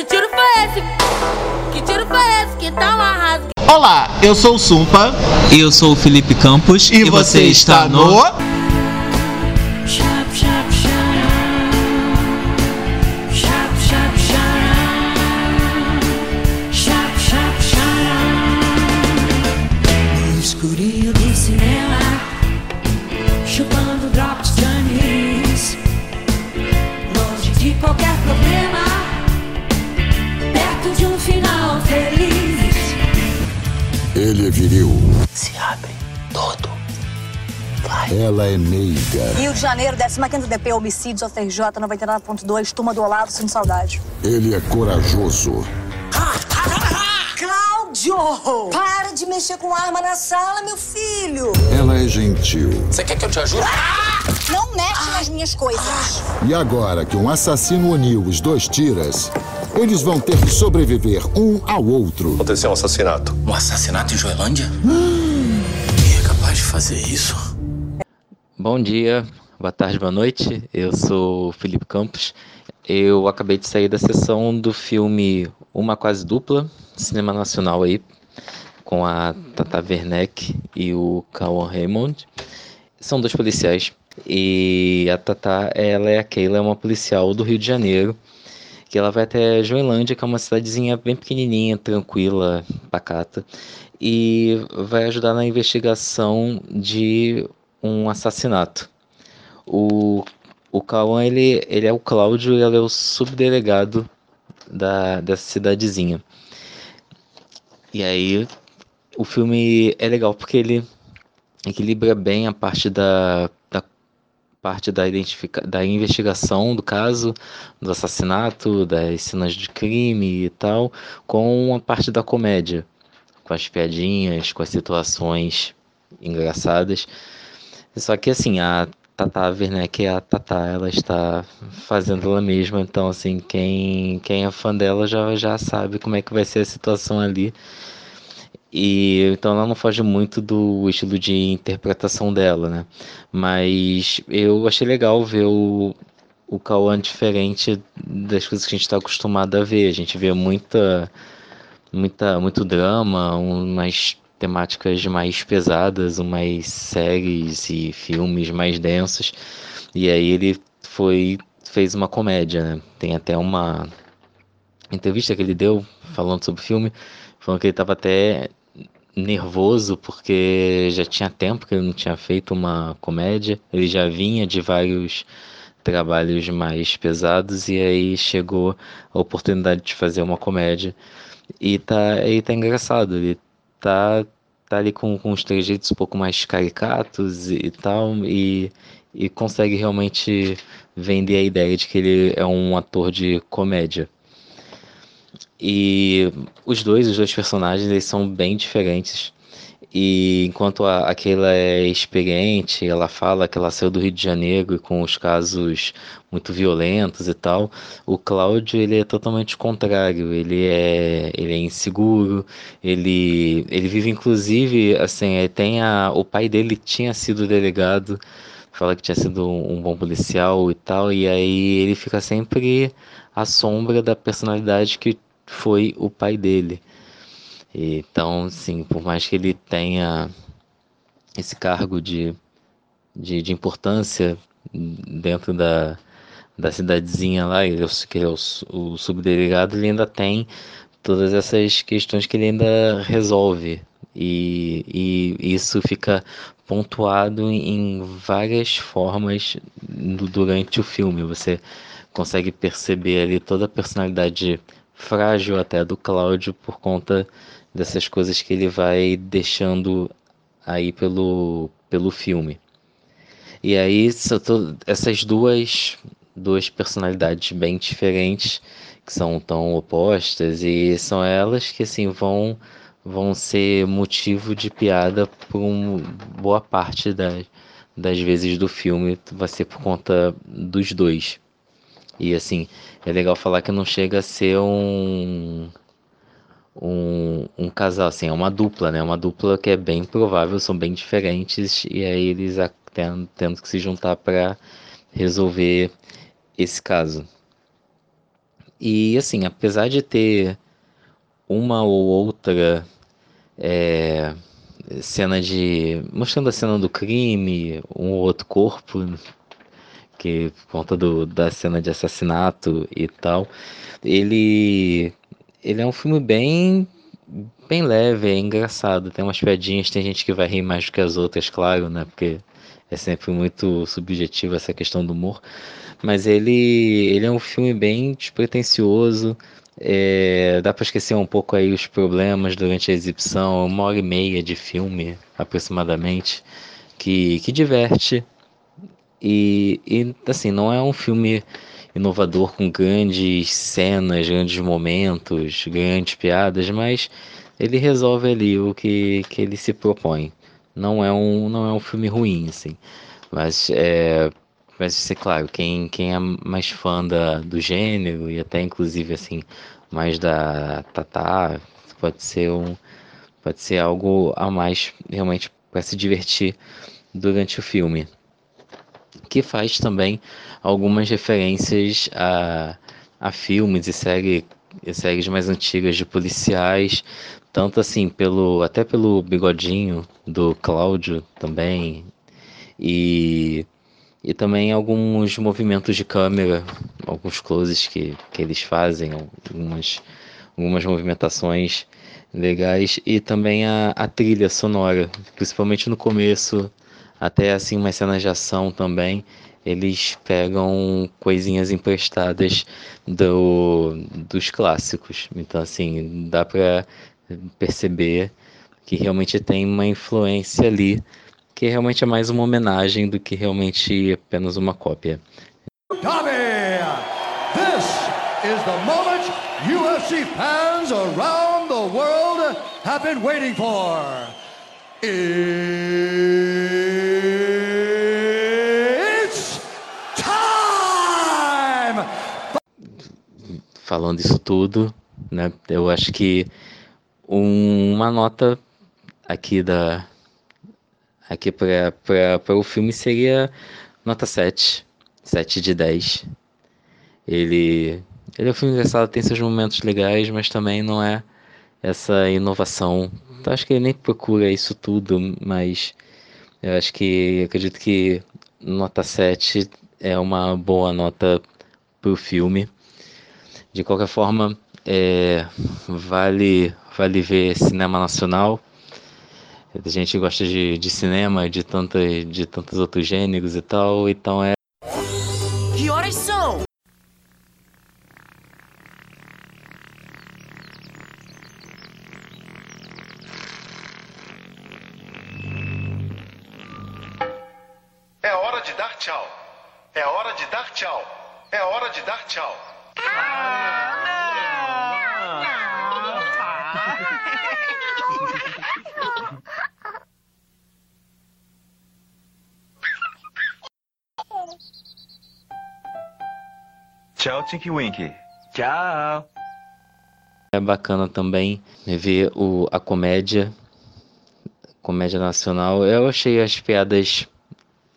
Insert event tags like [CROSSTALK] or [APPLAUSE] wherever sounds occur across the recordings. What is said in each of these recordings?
Que tiro foi esse? Que tiro foi esse? Que tá uma rasga. Olá, eu sou o Sumpa Eu sou o Felipe Campos e, você está no. Shop, Ela é meiga. Rio de Janeiro, 15º DP, homicídios, OTRJ 99.2, turma do Olavo, sinto saudade. Ele é corajoso. Cláudio! Para de mexer com arma na sala, meu filho! Ela é gentil. Você quer que eu te ajude? Não mexe nas minhas coisas. E agora que um assassino uniu os dois tiras, eles vão ter que sobreviver um ao outro. Aconteceu um assassinato. Um assassinato em Joelândia? Quem é capaz de fazer isso? Bom dia, boa tarde, boa noite. Eu sou Felipe Campos. Eu acabei de sair da sessão do filme Uma Quase Dupla, cinema nacional aí, com a Tata Werneck e o Cauan Raymond. São dois policiais. E a Tata, ela é a Keila, é uma policial do Rio de Janeiro, que ela vai até Joelândia, que é uma cidadezinha bem pequenininha, tranquila, pacata, e vai ajudar na investigação de um assassinato. O, o Cauã, ele, ele é o Cláudio e ele é o subdelegado da, dessa cidadezinha. E aí, o filme é legal porque ele equilibra bem a parte da, da parte da, identifica, da investigação do caso, do assassinato, das cenas de crime e tal, com a parte da comédia, com as piadinhas, com as situações engraçadas. Só que assim, a Tata Werneck, a Tata, ela está fazendo ela mesma, então assim, quem, quem é fã dela já, já sabe como é que vai ser a situação ali. E então ela não foge muito do estilo de interpretação dela, né? Mas eu achei legal ver o, o Cauã diferente das coisas que a gente está acostumado a ver. A gente vê muita, muita, muito drama, umas temáticas mais pesadas, umas séries e filmes mais densos. E aí ele foi fez uma comédia, né? Tem até uma entrevista que ele deu falando sobre o filme, falando que ele estava até nervoso porque já tinha tempo que ele não tinha feito uma comédia. Ele já vinha de vários trabalhos mais pesados e aí chegou a oportunidade de fazer uma comédia. E tá, e tá engraçado, ele tá, tá ali com, com os trejeitos um pouco mais caricatos e, e tal, e, e consegue realmente vender a ideia de que ele é um ator de comédia. E os dois, os dois personagens, eles são bem diferentes. E enquanto a, aquela é experiente, ela fala que ela saiu do Rio de Janeiro com os casos muito violentos e tal, o Cláudio ele é totalmente contrário. Ele é, ele é inseguro. Ele, ele vive inclusive assim, tem a, o pai dele tinha sido delegado, fala que tinha sido um bom policial e tal, e aí ele fica sempre à sombra da personalidade que foi o pai dele. Então, sim, por mais que ele tenha esse cargo de, de, de importância dentro da, da cidadezinha lá, ele, que é o, o subdelegado, ele ainda tem todas essas questões que ele ainda resolve. E, e isso fica pontuado em várias formas durante o filme. Você consegue perceber ali toda a personalidade frágil até do Cláudio por conta dessas coisas que ele vai deixando aí pelo, pelo filme. E aí essas duas, duas personalidades bem diferentes que são tão opostas e são elas que assim vão vão ser motivo de piada por uma boa parte das, das vezes do filme vai ser por conta dos dois. E assim, é legal falar que não chega a ser um um, um casal, assim, é uma dupla, né? Uma dupla que é bem provável, são bem diferentes e aí eles tendo, tendo que se juntar para resolver esse caso. E assim, apesar de ter uma ou outra é, cena de. mostrando a cena do crime, um ou outro corpo, que por conta do, da cena de assassinato e tal, ele. Ele é um filme bem bem leve, é engraçado, tem umas piadinhas, tem gente que vai rir mais do que as outras, claro, né? Porque é sempre muito subjetivo essa questão do humor. Mas ele, ele é um filme bem despretensioso. É, dá para esquecer um pouco aí os problemas durante a exibição, uma hora e meia de filme aproximadamente, que, que diverte. E, e assim, não é um filme inovador com grandes cenas, grandes momentos, grandes piadas, mas ele resolve ali o que, que ele se propõe. Não é um, não é um filme ruim, assim. Mas é, vai ser claro, quem, quem é mais fã da, do gênero e até inclusive assim, mais da Tatá, pode ser um pode ser algo a mais realmente para se divertir durante o filme. Que faz também algumas referências a, a filmes e série, séries mais antigas de policiais, tanto assim pelo até pelo bigodinho do Cláudio também e e também alguns movimentos de câmera, alguns closes que, que eles fazem, algumas, algumas movimentações legais e também a, a trilha sonora, principalmente no começo, até assim umas cenas de ação também, eles pegam coisinhas emprestadas do, dos clássicos. Então assim, dá para perceber que realmente tem uma influência ali, que realmente é mais uma homenagem do que realmente apenas uma cópia. Tommy, this is the moment UFC fans around the world have been waiting for. It's Falando isso tudo, né, eu acho que uma nota aqui da aqui para o filme seria nota 7, 7 de 10. Ele, ele é um filme engraçado, tem seus momentos legais, mas também não é essa inovação. Então, acho que ele nem procura isso tudo, mas eu acho que acredito que nota 7 é uma boa nota para o filme. De qualquer forma, é, vale, vale ver cinema nacional. A gente gosta de, de cinema, de, tanta, de tantos outros gêneros e tal, então é. Que horas são? É hora de dar tchau. É hora de dar tchau. É hora de dar tchau. Tchau, Tinky Winky. Tchau. É bacana também ver o, a comédia, comédia nacional. Eu achei as piadas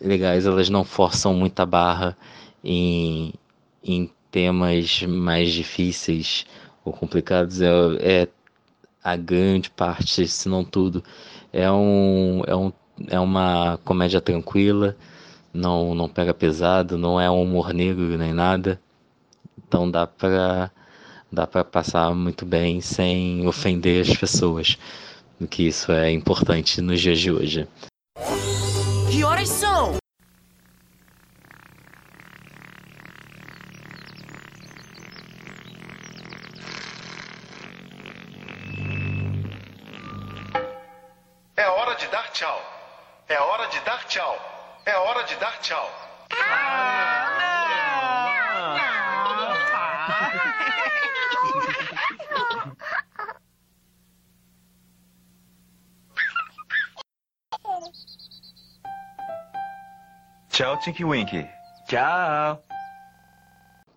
legais, elas não forçam muita barra em, em temas mais difíceis ou complicados. É, é a grande parte, se não tudo, é, um, é, um, é uma comédia tranquila, não, não pega pesado, não é um humor negro nem nada. Então dá para dá para passar muito bem sem ofender as pessoas, que isso é importante nos dias de hoje. É hora de dar tchau. É hora de dar tchau. Tchau, Tinky Winky. Tchau.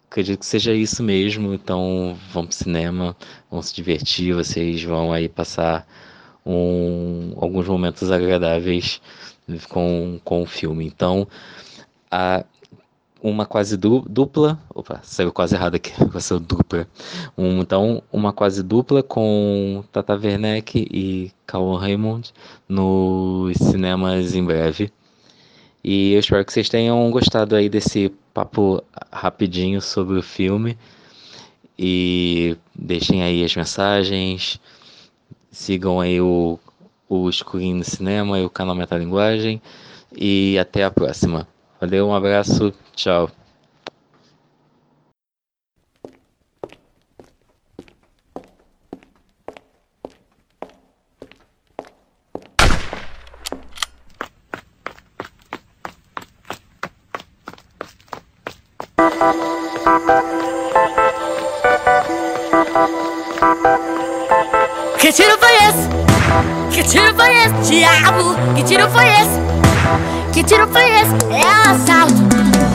Acredito que seja isso mesmo, então vão pro cinema, vão se divertir, vocês vão aí passar um, alguns momentos agradáveis com, com o filme. Então, a, uma quase du dupla. Opa, saiu quase errado aqui, [LAUGHS] ser dupla. Um, então, uma quase dupla com Tata Werneck e Cauan Raymond nos cinemas em breve. E eu espero que vocês tenham gostado aí desse papo rapidinho sobre o filme. E deixem aí as mensagens. Sigam aí o, o Escurinho no Cinema e o canal Metalinguagem. E até a próxima. Valeu, um abraço, tchau. Que tiro foi esse? Que tiro foi esse, diabo? Que tiro foi esse? Que tiro foi esse? É assalto.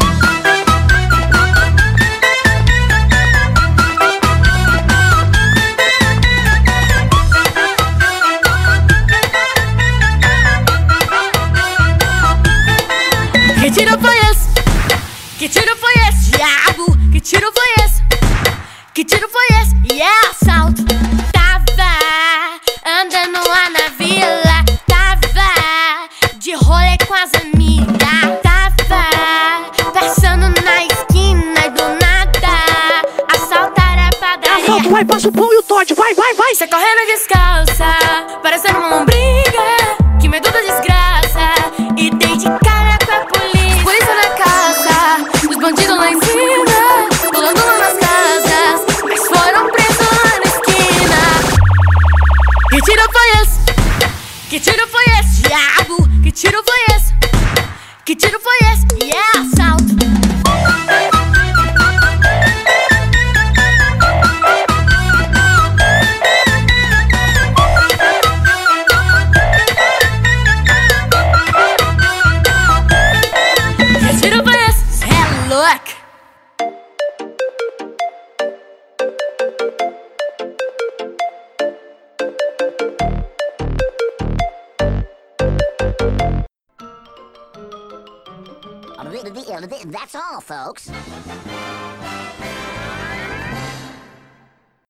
That's all, folks.